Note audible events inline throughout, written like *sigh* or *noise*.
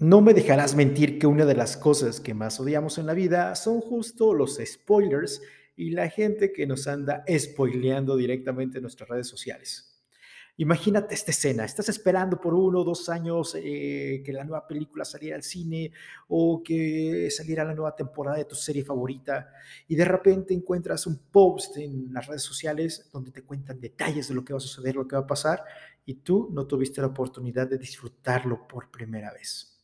No me dejarás mentir que una de las cosas que más odiamos en la vida son justo los spoilers y la gente que nos anda spoileando directamente en nuestras redes sociales. Imagínate esta escena, estás esperando por uno o dos años eh, que la nueva película saliera al cine o que saliera la nueva temporada de tu serie favorita y de repente encuentras un post en las redes sociales donde te cuentan detalles de lo que va a suceder, lo que va a pasar y tú no tuviste la oportunidad de disfrutarlo por primera vez.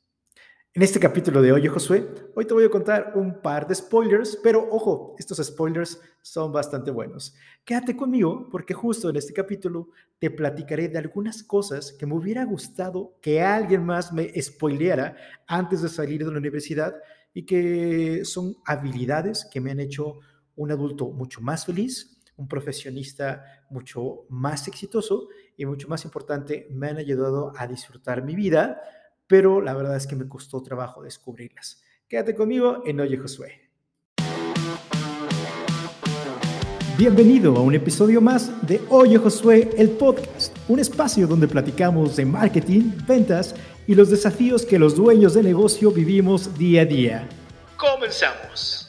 En este capítulo de Oye Josué, hoy te voy a contar un par de spoilers, pero ojo, estos spoilers son bastante buenos. Quédate conmigo porque justo en este capítulo te platicaré de algunas cosas que me hubiera gustado que alguien más me spoileara antes de salir de la universidad y que son habilidades que me han hecho un adulto mucho más feliz, un profesionista mucho más exitoso y mucho más importante, me han ayudado a disfrutar mi vida pero la verdad es que me costó trabajo descubrirlas. Quédate conmigo en Oye Josué. Bienvenido a un episodio más de Oye Josué, el podcast, un espacio donde platicamos de marketing, ventas y los desafíos que los dueños de negocio vivimos día a día. Comenzamos.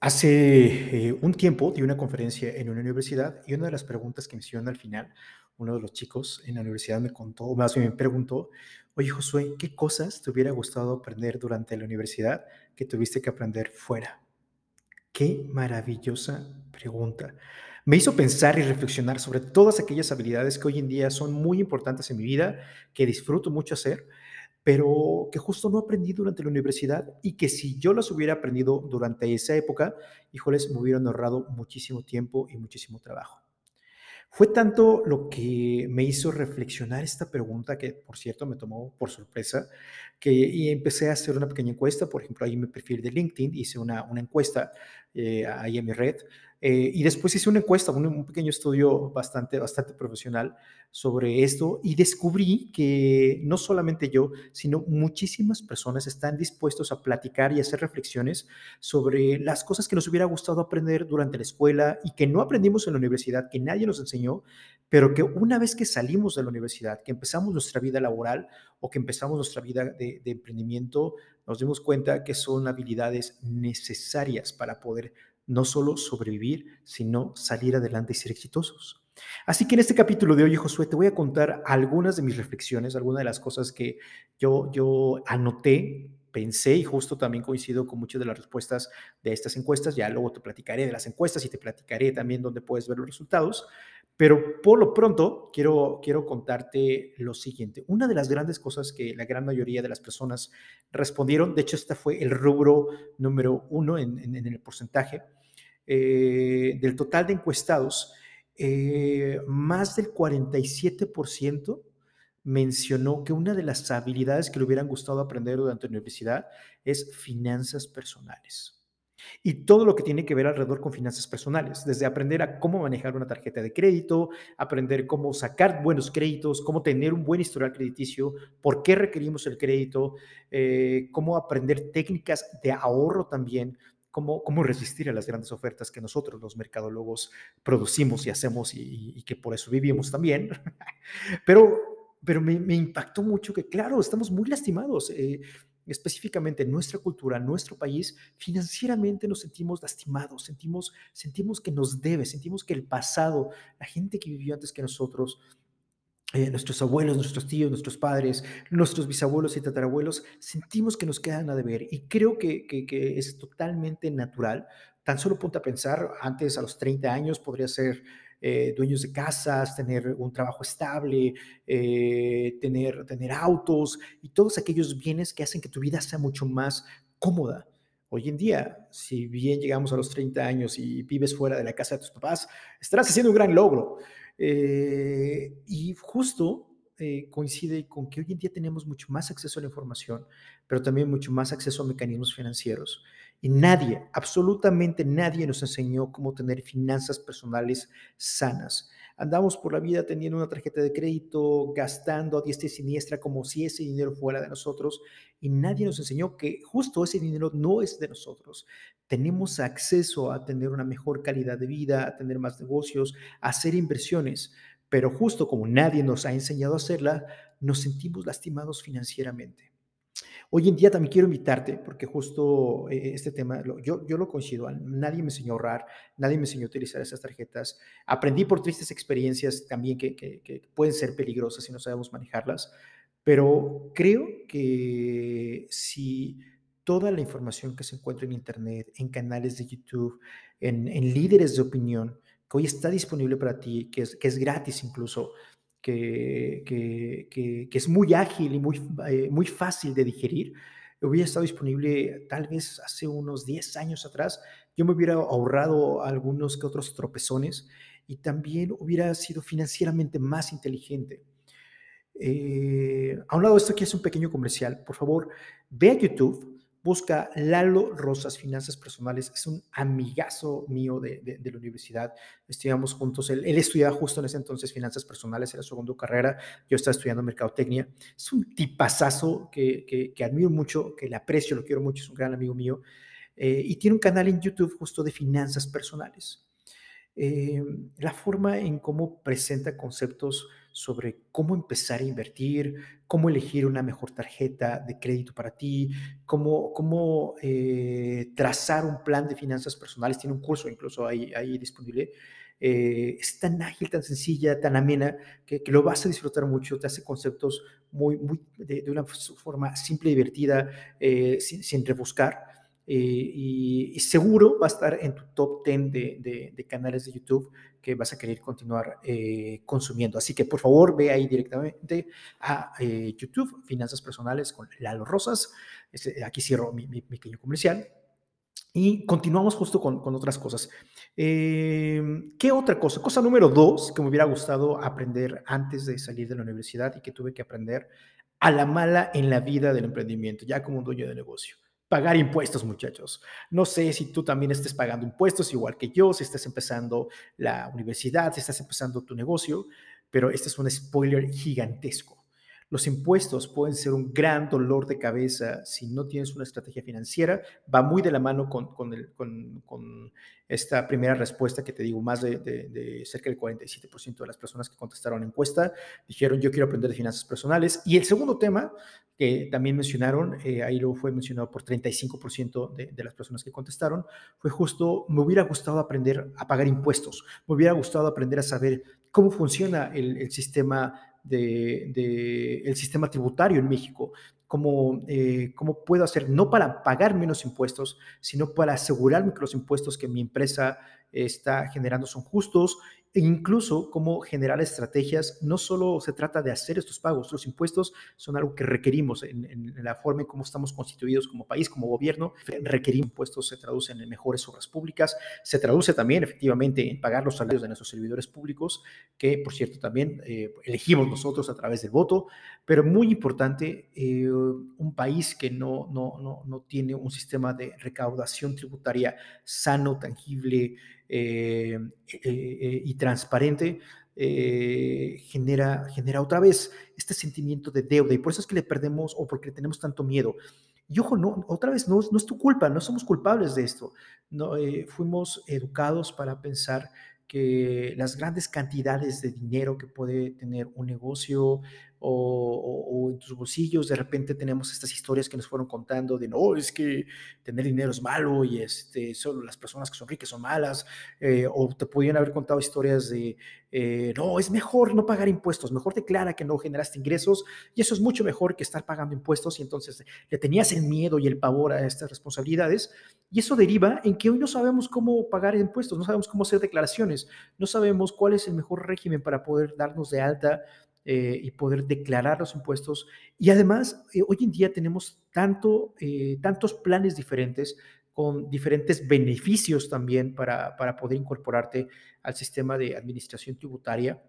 Hace eh, un tiempo di una conferencia en una universidad y una de las preguntas que me hicieron al final, uno de los chicos en la universidad me contó, más bien me preguntó, oye Josué, ¿qué cosas te hubiera gustado aprender durante la universidad que tuviste que aprender fuera? Qué maravillosa pregunta. Me hizo pensar y reflexionar sobre todas aquellas habilidades que hoy en día son muy importantes en mi vida, que disfruto mucho hacer pero que justo no aprendí durante la universidad y que si yo las hubiera aprendido durante esa época, híjoles, me hubieran ahorrado muchísimo tiempo y muchísimo trabajo. Fue tanto lo que me hizo reflexionar esta pregunta, que por cierto me tomó por sorpresa, que y empecé a hacer una pequeña encuesta, por ejemplo, ahí en mi perfil de LinkedIn hice una, una encuesta eh, ahí en mi red eh, y después hice una encuesta, un, pequeño estudio bastante, bastante profesional sobre esto y descubrí que no solamente yo, sino muchísimas personas están dispuestos a platicar y hacer reflexiones sobre las cosas que nos hubiera gustado aprender durante la escuela y que no aprendimos en la universidad, que nadie nos enseñó, pero que una vez que salimos de la universidad, que empezamos nuestra vida laboral o que empezamos nuestra vida de, de emprendimiento, nos dimos cuenta que son habilidades necesarias para poder no solo sobrevivir, sino salir adelante y ser exitosos. Así que en este capítulo de hoy, Josué, te voy a contar algunas de mis reflexiones, algunas de las cosas que yo, yo anoté, pensé y justo también coincido con muchas de las respuestas de estas encuestas. Ya luego te platicaré de las encuestas y te platicaré también dónde puedes ver los resultados. Pero por lo pronto quiero, quiero contarte lo siguiente. Una de las grandes cosas que la gran mayoría de las personas respondieron, de hecho este fue el rubro número uno en, en el porcentaje, eh, del total de encuestados, eh, más del 47% mencionó que una de las habilidades que le hubieran gustado aprender durante la universidad es finanzas personales. Y todo lo que tiene que ver alrededor con finanzas personales, desde aprender a cómo manejar una tarjeta de crédito, aprender cómo sacar buenos créditos, cómo tener un buen historial crediticio, por qué requerimos el crédito, eh, cómo aprender técnicas de ahorro también, cómo, resistir a las grandes ofertas que nosotros los mercadólogos producimos y hacemos y, que por eso vivimos también. *laughs* pero pero me, impactó mucho que, claro, estamos muy lastimados. Eh, específicamente en nuestra cultura, en nuestro país, financieramente nos sentimos lastimados, sentimos, sentimos que nos debe, sentimos que el pasado, la gente que vivió antes que nosotros, eh, nuestros abuelos, nuestros tíos, nuestros padres, nuestros bisabuelos y tatarabuelos, sentimos que nos quedan a deber. Y creo que, que, es totalmente natural. Tan solo ponte a pensar, antes a los 30 años podría ser eh, dueños de casas, tener un trabajo estable, eh, tener, tener autos y todos aquellos bienes que hacen que tu vida sea mucho más cómoda. Hoy en día, si bien llegamos a los 30 años y vives fuera de la casa de tus papás, estarás haciendo un gran logro. Eh, y justo eh, coincide con que hoy en día tenemos mucho más acceso a la información, pero también mucho más acceso a mecanismos financieros. Y nadie, absolutamente nadie nos enseñó cómo tener finanzas personales sanas. Andamos por la vida teniendo una tarjeta de crédito, gastando a diestra y siniestra como si ese dinero fuera de nosotros y nadie nos enseñó que justo ese dinero no es de nosotros, tenemos acceso a tener una mejor calidad de vida, a tener más negocios, a hacer inversiones, pero justo como nadie nos ha enseñado a hacerla, nos sentimos lastimados financieramente. Hoy en día también quiero invitarte, porque justo eh, este tema, yo, yo lo coincido, nadie me enseñó a ahorrar, nadie me enseñó a utilizar esas tarjetas. Aprendí por tristes experiencias también que, que pueden ser peligrosas si no sabemos manejarlas, pero creo que si toda la información que se encuentra en Internet, en canales de YouTube, en, líderes de opinión, que hoy está disponible para ti, que es, que es gratis incluso, que, que, es muy ágil y muy, eh, muy fácil de digerir, hubiera estado disponible tal vez hace unos 10 años atrás, yo me hubiera ahorrado algunos que otros tropezones y también hubiera sido financieramente más inteligente. Eh, a un lado esto, aquí es un pequeño comercial. Por favor, ve a YouTube, busca Lalo Rosas Finanzas Personales. Es un amigazo mío de, la universidad. Estudiamos juntos. Él, estudiaba justo en ese entonces Finanzas Personales, era su segunda carrera. Yo estaba estudiando Mercadotecnia. Es un tipazazo que, que, admiro mucho, que le aprecio, lo quiero mucho. Es un gran amigo mío. Eh, y tiene un canal en YouTube justo de finanzas personales. Eh, la forma en cómo presenta conceptos sobre cómo empezar a invertir, cómo elegir una mejor tarjeta de crédito para ti, cómo, cómo eh, trazar un plan de finanzas personales. Tiene un curso incluso ahí, ahí disponible. Eh, es tan ágil, tan sencilla, tan amena, que, lo vas a disfrutar mucho, te hace conceptos muy, muy de, una forma simple y divertida, sin, sin rebuscar. Eh, y, seguro va a estar en tu top 10 de, canales de YouTube que vas a querer continuar eh, consumiendo. Así que por favor ve ahí directamente a eh, YouTube, Finanzas Personales con Lalo Rosas. aquí cierro mi, pequeño comercial. Y continuamos justo con, otras cosas. ¿Qué otra cosa? Cosa número dos que me hubiera gustado aprender antes de salir de la universidad y que tuve que aprender a la mala en la vida del emprendimiento, ya como un dueño de negocio pagar impuestos, muchachos. No sé si tú también estés pagando impuestos igual que yo, si estás empezando la universidad, si estás empezando tu negocio, pero este es un spoiler gigantesco. Los impuestos pueden ser un gran dolor de cabeza si no tienes una estrategia financiera. Va muy de la mano con, con, el, con, con esta primera respuesta que te digo, más de, de, cerca del 47% de las personas que contestaron la encuesta dijeron yo quiero aprender de finanzas personales. Y el segundo tema que también mencionaron, eh, ahí lo fue mencionado por 35% de, de las personas que contestaron, fue justo, me hubiera gustado aprender a pagar impuestos, me hubiera gustado aprender a saber cómo funciona el, el sistema de, el sistema tributario en México, cómo, eh, cómo puedo hacer, no para pagar menos impuestos, sino para asegurarme que los impuestos que mi empresa está generando son justos e incluso cómo generar estrategias. No solo se trata de hacer estos pagos, los impuestos son algo que requerimos en, la forma en cómo estamos constituidos como país, como gobierno. Requerir impuestos se traducen en mejores obras públicas, se traduce también efectivamente en pagar los salarios de nuestros servidores públicos, que por cierto también eh, elegimos nosotros a través del voto, pero muy importante, eh, un país que no, no, no, no tiene un sistema de recaudación tributaria sano, tangible, eh, eh, eh, y transparente, genera, genera otra vez este sentimiento de deuda y por eso es que le perdemos o porque tenemos tanto miedo. Y ojo, no, otra vez, no, no es tu culpa, no somos culpables de esto. No, fuimos educados para pensar que las grandes cantidades de dinero que puede tener un negocio, o, en tus bolsillos, de repente tenemos estas historias que nos fueron contando de no, es que tener dinero es malo y este, solo las personas que son ricas son malas, eh, o te podían haber contado historias de eh, no, es mejor no pagar impuestos, mejor declara que no generaste ingresos y eso es mucho mejor que estar pagando impuestos y entonces le tenías el miedo y el pavor a estas responsabilidades y eso deriva en que hoy no sabemos cómo pagar impuestos, no sabemos cómo hacer declaraciones, no sabemos cuál es el mejor régimen para poder darnos de alta eh, y poder declarar los impuestos. Y además, eh, hoy en día tenemos tanto, eh, tantos planes diferentes con diferentes beneficios también para, para poder incorporarte al sistema de administración tributaria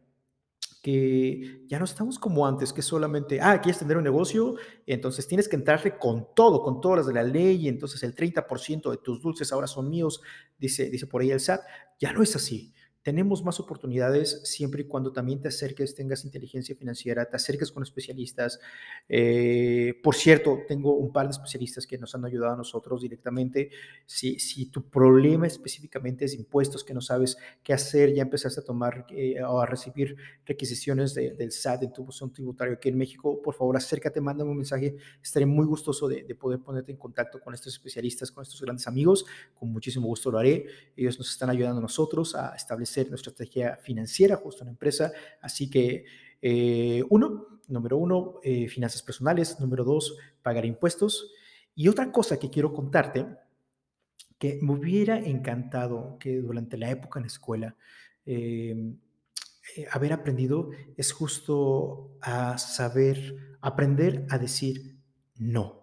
que ya no estamos como antes, que solamente, ah, quieres tener un negocio, entonces tienes que entrarle con todo, con todas las de la ley, entonces el 30% de tus dulces ahora son míos, dice, dice por ahí el SAT. Ya no es así. Tenemos más oportunidades siempre y cuando también te acerques, tengas inteligencia financiera, te acerques con especialistas. Eh, por cierto, tengo un par de especialistas que nos han ayudado a nosotros directamente. Si, si tu problema específicamente es impuestos, que no sabes qué hacer, ya empezaste a tomar eh, o a recibir requisiciones del SAT en tu buzón tributario aquí en México, por favor acércate, mándame un mensaje. Estaré muy gustoso de, de poder ponerte en contacto con estos especialistas, con estos grandes amigos. Con muchísimo gusto lo haré. Ellos nos están ayudando a nosotros a establecer nuestra estrategia financiera justo en la empresa. Así que, eh, uno, número uno, eh, finanzas personales. Número dos, pagar impuestos. Y otra cosa que quiero contarte, que me hubiera encantado que durante la época en la escuela em, eh, haber aprendido, es justo a saber, aprender a decir no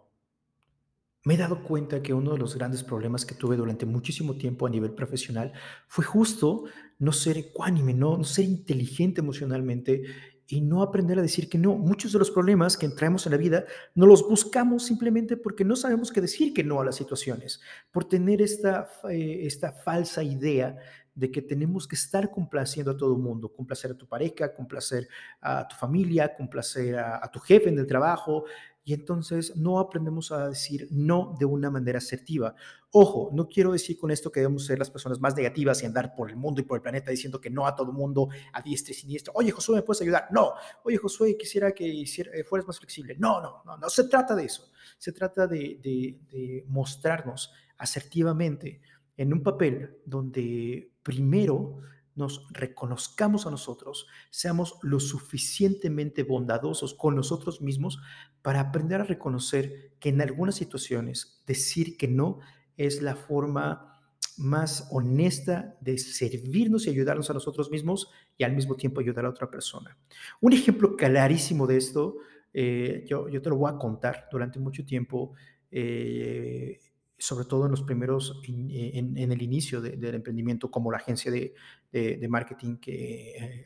me he dado cuenta que uno de los grandes problemas que tuve durante muchísimo tiempo a nivel profesional fue justo no ser ecuánime, no, ser inteligente emocionalmente y no aprender a decir que no. Muchos de los problemas que entramos en la vida no los buscamos simplemente porque no sabemos qué decir que no a las situaciones, por tener esta, eh, esta falsa idea de que tenemos que estar complaciendo a todo el mundo, complacer a tu pareja, complacer a tu familia, complacer a tu jefe en el trabajo, y entonces no aprendemos a decir no de una manera asertiva. Ojo, no quiero decir con esto que debemos ser las personas más negativas y andar por el mundo y por el planeta diciendo que no a todo mundo, a diestra y siniestra. Oye, Josué, ¿me puedes ayudar? No. Oye, Josué, quisiera que hiciera, eh, fueras más flexible. No, no, no, no se trata de eso. Se trata de, de mostrarnos asertivamente en un papel donde primero nos reconozcamos a nosotros, seamos lo suficientemente bondadosos con nosotros mismos para aprender a reconocer que en algunas situaciones decir que no es la forma más honesta de servirnos y ayudarnos a nosotros mismos y al mismo tiempo ayudar a otra persona. Un ejemplo clarísimo de esto, eh, yo, yo, te lo voy a contar durante mucho tiempo. Eh, sobre todo en los primeros, en, el inicio del emprendimiento, como la agencia de, marketing que, eh,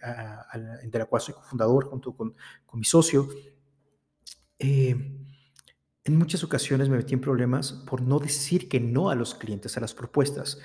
de la cual soy cofundador junto con, mi socio. Eh, en muchas ocasiones me metí en problemas por no decir que no a los clientes, a las propuestas.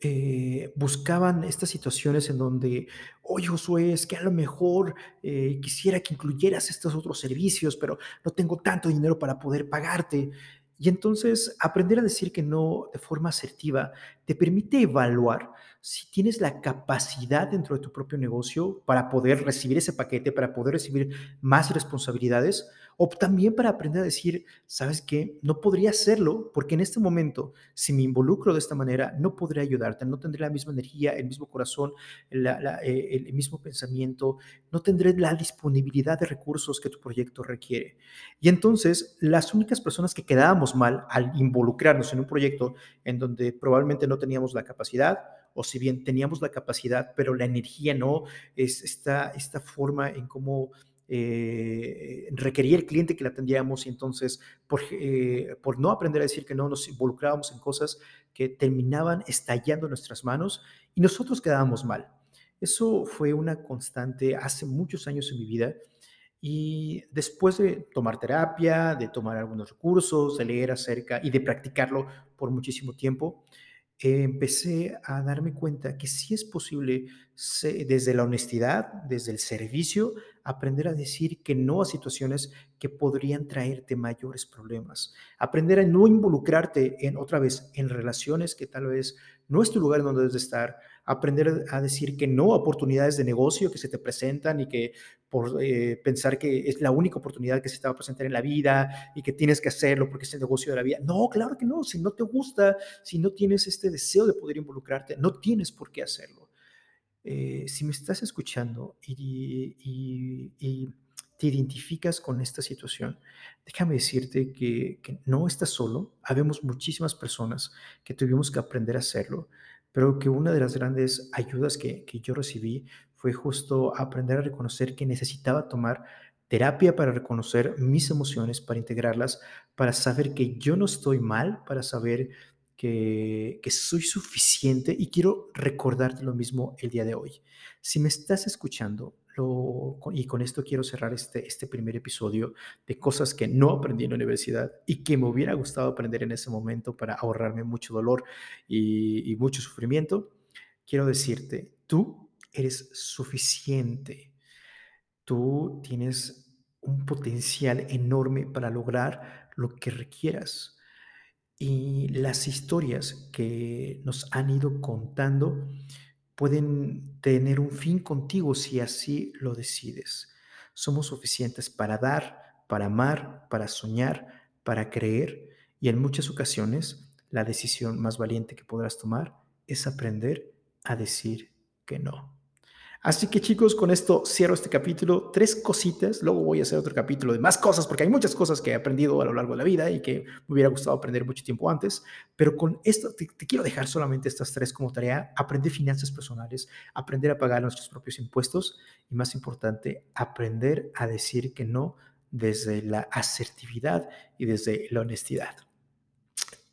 Eh, buscaban estas situaciones en donde, oye Josué, es que a lo mejor quisiera que incluyeras estos otros servicios, pero no tengo tanto dinero para poder pagarte. Y entonces aprender a decir que no de forma asertiva te permite evaluar si tienes la capacidad dentro de tu propio negocio para poder recibir ese paquete, para poder recibir más responsabilidades o también para aprender a decir, ¿sabes qué? No podría hacerlo porque en este momento, si me involucro de esta manera, no podré ayudarte, no tendré la misma energía, el mismo corazón, eh, el mismo pensamiento, no tendré la disponibilidad de recursos que tu proyecto requiere. Y entonces, las únicas personas que quedábamos mal al involucrarnos en un proyecto en donde probablemente no teníamos la capacidad, o si bien teníamos la capacidad, pero la energía no, es esta, esta forma en cómo eh, requería el cliente que la atendiéramos y entonces por, eh, por no aprender a decir que no nos involucrábamos en cosas que terminaban estallando en nuestras manos y nosotros quedábamos mal. Eso fue una constante hace muchos años en mi vida y después de tomar terapia, de tomar algunos recursos, de leer acerca y de practicarlo por muchísimo tiempo, empecé a darme cuenta que sí es posible desde la honestidad, desde el servicio, aprender a decir que no a situaciones que podrían traerte mayores problemas. Aprender a no involucrarte en otra vez en relaciones que tal vez no es tu lugar donde debes estar. Aprender a decir que no a oportunidades de negocio que se te presentan y que por eh, pensar que es la única oportunidad que se te va a presentar en la vida y que tienes que hacerlo porque es el negocio de la vida. No, claro que no. Si no te gusta, si no tienes este deseo de poder involucrarte, no tienes por qué hacerlo. Eh, si me estás escuchando y, te identificas con esta situación, déjame decirte que, no estás solo. Habemos muchísimas personas que tuvimos que aprender a hacerlo, pero que una de las grandes ayudas que, que yo recibí fue justo aprender a reconocer que necesitaba tomar terapia para reconocer mis emociones, para integrarlas, para saber que yo no estoy mal, para saber que, soy suficiente y quiero recordarte lo mismo el día de hoy. Si me estás escuchando, y con esto quiero cerrar este, este primer episodio de cosas que no aprendí en la universidad y que me hubiera gustado aprender en ese momento para ahorrarme mucho dolor y, y mucho sufrimiento, quiero decirte tú eres suficiente. Tú tienes un potencial enorme para lograr lo que requieras. Y las historias que nos han ido contando pueden tener un fin contigo si así lo decides. Somos suficientes para dar, para amar, para soñar, para creer y en muchas ocasiones la decisión más valiente que podrás tomar es aprender a decir que no. Así que chicos, con esto cierro este capítulo. Tres cositas, luego voy a hacer otro capítulo de más cosas, porque hay muchas cosas que he aprendido a lo largo de la vida y que me hubiera gustado aprender mucho tiempo antes. Pero con esto te, quiero dejar solamente estas tres como tarea. Aprender finanzas personales, aprender a pagar nuestros propios impuestos y más importante, aprender a decir que no desde la asertividad y desde la honestidad.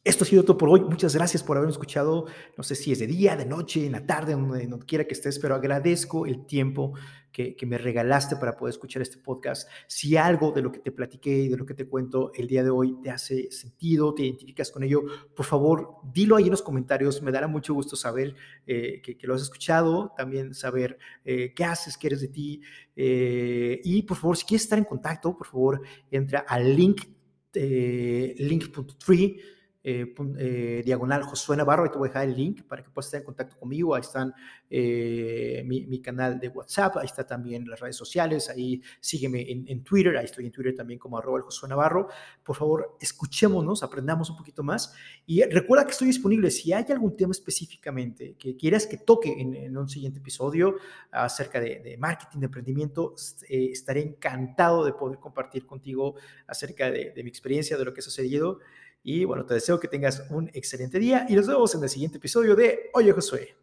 Esto ha sido todo por hoy. Muchas gracias por haberme escuchado. No sé si es de día, de noche, en la tarde, donde, no quiera que estés, pero agradezco el tiempo que, me regalaste para poder escuchar este podcast. Si algo de lo que te platiqué y de lo que te cuento el día de hoy te hace sentido, te identificas con ello, por favor, dilo ahí en los comentarios. Me dará mucho gusto saber eh, que, lo has escuchado, también saber eh, qué haces, qué eres de ti. Eh, y por favor, si quieres estar en contacto, por favor, entra al link, link.tree eh, eh, diagonal Josué Navarro, ahí te voy a dejar el link para que puedas estar en contacto conmigo, ahí están eh, mi, canal de WhatsApp, ahí está también las redes sociales, ahí sígueme en, Twitter, ahí estoy en Twitter también como arroba el Josué Navarro, por favor escuchémonos, aprendamos un poquito más y recuerda que estoy disponible, si hay algún tema específicamente que quieras que toque en, un siguiente episodio acerca de, marketing, de emprendimiento, estaré encantado de poder compartir contigo acerca de, de mi experiencia, de lo que ha sucedido. Y bueno, te deseo que tengas un excelente día y nos vemos en el siguiente episodio de Oye Josué.